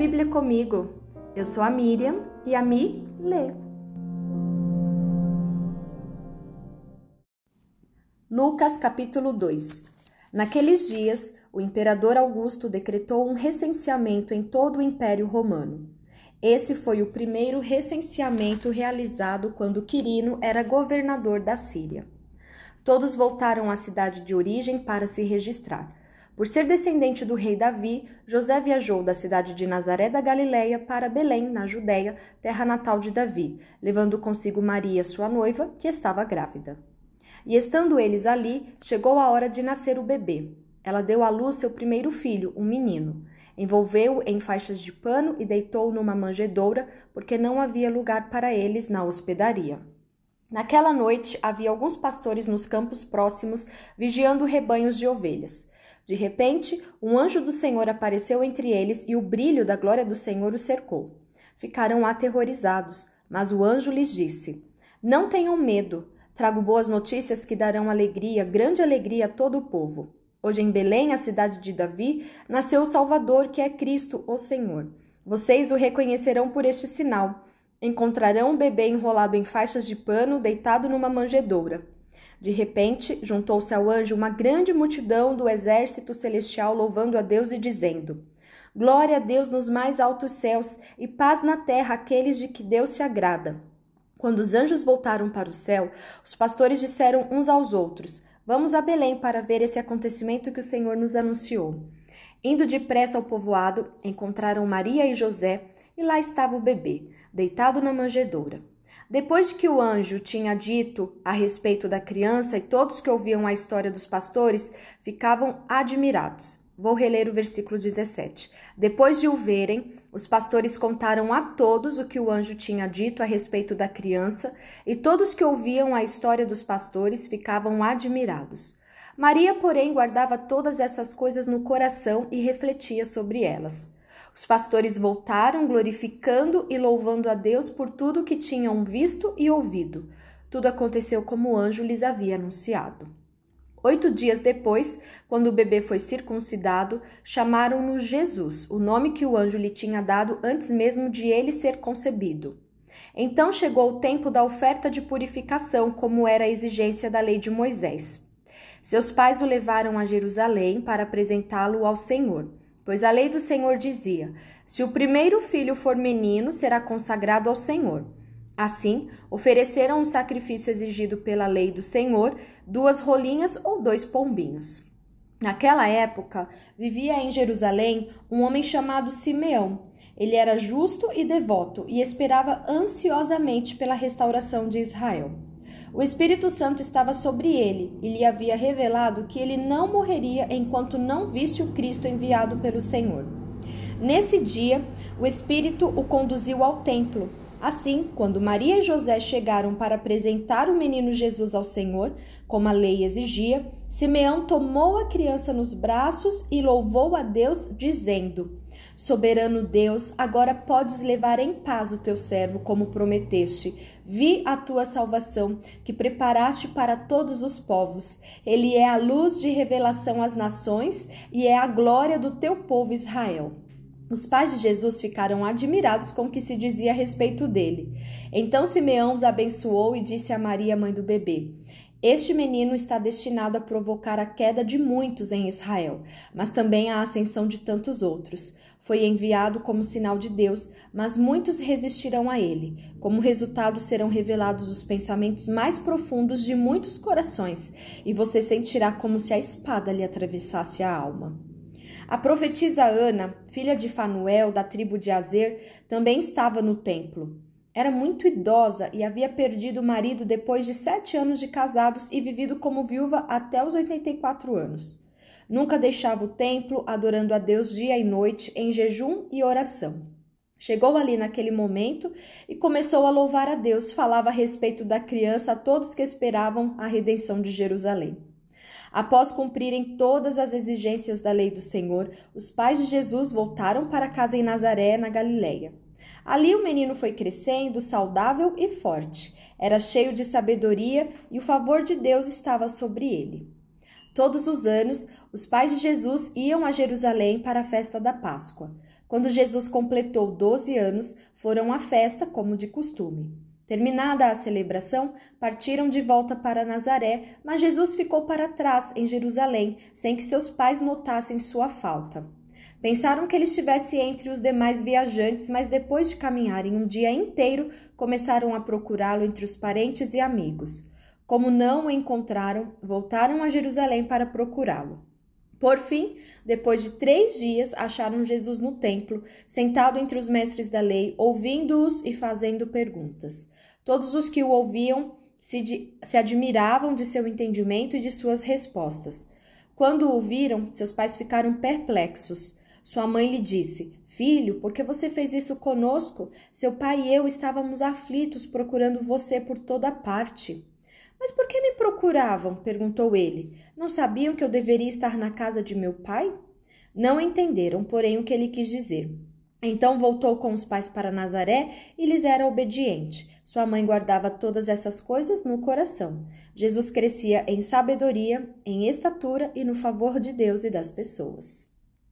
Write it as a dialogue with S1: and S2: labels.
S1: Bíblia comigo. Eu sou a Miriam e a Mi lê. Lucas capítulo 2 Naqueles dias, o imperador Augusto decretou um recenseamento em todo o Império Romano. Esse foi o primeiro recenseamento realizado quando Quirino era governador da Síria. Todos voltaram à cidade de origem para se registrar. Por ser descendente do rei Davi, José viajou da cidade de Nazaré da Galiléia para Belém, na Judéia, terra natal de Davi, levando consigo Maria, sua noiva, que estava grávida. E estando eles ali, chegou a hora de nascer o bebê. Ela deu à luz seu primeiro filho, um menino. Envolveu-o em faixas de pano e deitou-o numa manjedoura, porque não havia lugar para eles na hospedaria. Naquela noite havia alguns pastores nos campos próximos, vigiando rebanhos de ovelhas. De repente, um anjo do Senhor apareceu entre eles e o brilho da glória do Senhor os cercou. Ficaram aterrorizados, mas o anjo lhes disse: Não tenham medo. Trago boas notícias que darão alegria, grande alegria a todo o povo. Hoje em Belém, a cidade de Davi, nasceu o Salvador, que é Cristo, o Senhor. Vocês o reconhecerão por este sinal. Encontrarão um bebê enrolado em faixas de pano, deitado numa manjedoura. De repente, juntou-se ao anjo uma grande multidão do exército celestial louvando a Deus e dizendo: Glória a Deus nos mais altos céus e paz na terra àqueles de que Deus se agrada. Quando os anjos voltaram para o céu, os pastores disseram uns aos outros: Vamos a Belém para ver esse acontecimento que o Senhor nos anunciou. Indo depressa ao povoado, encontraram Maria e José, e lá estava o bebê, deitado na manjedoura. Depois de que o anjo tinha dito a respeito da criança e todos que ouviam a história dos pastores ficavam admirados. Vou reler o versículo 17. Depois de o verem, os pastores contaram a todos o que o anjo tinha dito a respeito da criança, e todos que ouviam a história dos pastores ficavam admirados. Maria, porém, guardava todas essas coisas no coração e refletia sobre elas. Os pastores voltaram, glorificando e louvando a Deus por tudo que tinham visto e ouvido. Tudo aconteceu como o anjo lhes havia anunciado. Oito dias depois, quando o bebê foi circuncidado, chamaram-no Jesus, o nome que o anjo lhe tinha dado antes mesmo de ele ser concebido. Então chegou o tempo da oferta de purificação, como era a exigência da lei de Moisés. Seus pais o levaram a Jerusalém para apresentá-lo ao Senhor. Pois a lei do Senhor dizia: se o primeiro filho for menino, será consagrado ao Senhor. Assim, ofereceram o sacrifício exigido pela lei do Senhor, duas rolinhas ou dois pombinhos. Naquela época, vivia em Jerusalém um homem chamado Simeão. Ele era justo e devoto e esperava ansiosamente pela restauração de Israel. O Espírito Santo estava sobre ele e lhe havia revelado que ele não morreria enquanto não visse o Cristo enviado pelo Senhor. Nesse dia, o Espírito o conduziu ao templo. Assim, quando Maria e José chegaram para apresentar o menino Jesus ao Senhor, como a lei exigia, Simeão tomou a criança nos braços e louvou a Deus, dizendo: Soberano Deus, agora podes levar em paz o teu servo, como prometeste Vi a tua salvação, que preparaste para todos os povos. Ele é a luz de revelação às nações e é a glória do teu povo Israel. Os pais de Jesus ficaram admirados com o que se dizia a respeito dele. Então Simeão os abençoou e disse a Maria, mãe do bebê: Este menino está destinado a provocar a queda de muitos em Israel, mas também a ascensão de tantos outros. Foi enviado como sinal de Deus, mas muitos resistirão a ele. Como resultado, serão revelados os pensamentos mais profundos de muitos corações, e você sentirá como se a espada lhe atravessasse a alma. A profetisa Ana, filha de Fanuel, da tribo de Azer, também estava no templo. Era muito idosa e havia perdido o marido depois de sete anos de casados e vivido como viúva até os 84 anos. Nunca deixava o templo, adorando a Deus dia e noite, em jejum e oração. Chegou ali naquele momento e começou a louvar a Deus, falava a respeito da criança a todos que esperavam a redenção de Jerusalém. Após cumprirem todas as exigências da lei do Senhor, os pais de Jesus voltaram para casa em Nazaré, na Galileia. Ali o menino foi crescendo, saudável e forte. Era cheio de sabedoria e o favor de Deus estava sobre ele. Todos os anos, os pais de Jesus iam a Jerusalém para a festa da Páscoa. Quando Jesus completou 12 anos, foram à festa como de costume. Terminada a celebração, partiram de volta para Nazaré, mas Jesus ficou para trás em Jerusalém, sem que seus pais notassem sua falta. Pensaram que ele estivesse entre os demais viajantes, mas depois de caminharem um dia inteiro, começaram a procurá-lo entre os parentes e amigos. Como não o encontraram, voltaram a Jerusalém para procurá-lo. Por fim, depois de três dias, acharam Jesus no templo, sentado entre os mestres da lei, ouvindo-os e fazendo perguntas. Todos os que o ouviam se, se admiravam de seu entendimento e de suas respostas. Quando o viram, seus pais ficaram perplexos. Sua mãe lhe disse: Filho, por que você fez isso conosco? Seu pai e eu estávamos aflitos procurando você por toda parte. Mas por que me procuravam? perguntou ele. Não sabiam que eu deveria estar na casa de meu pai? Não entenderam, porém, o que ele quis dizer. Então voltou com os pais para Nazaré e lhes era obediente. Sua mãe guardava todas essas coisas no coração. Jesus crescia em sabedoria, em estatura e no favor de Deus e das pessoas.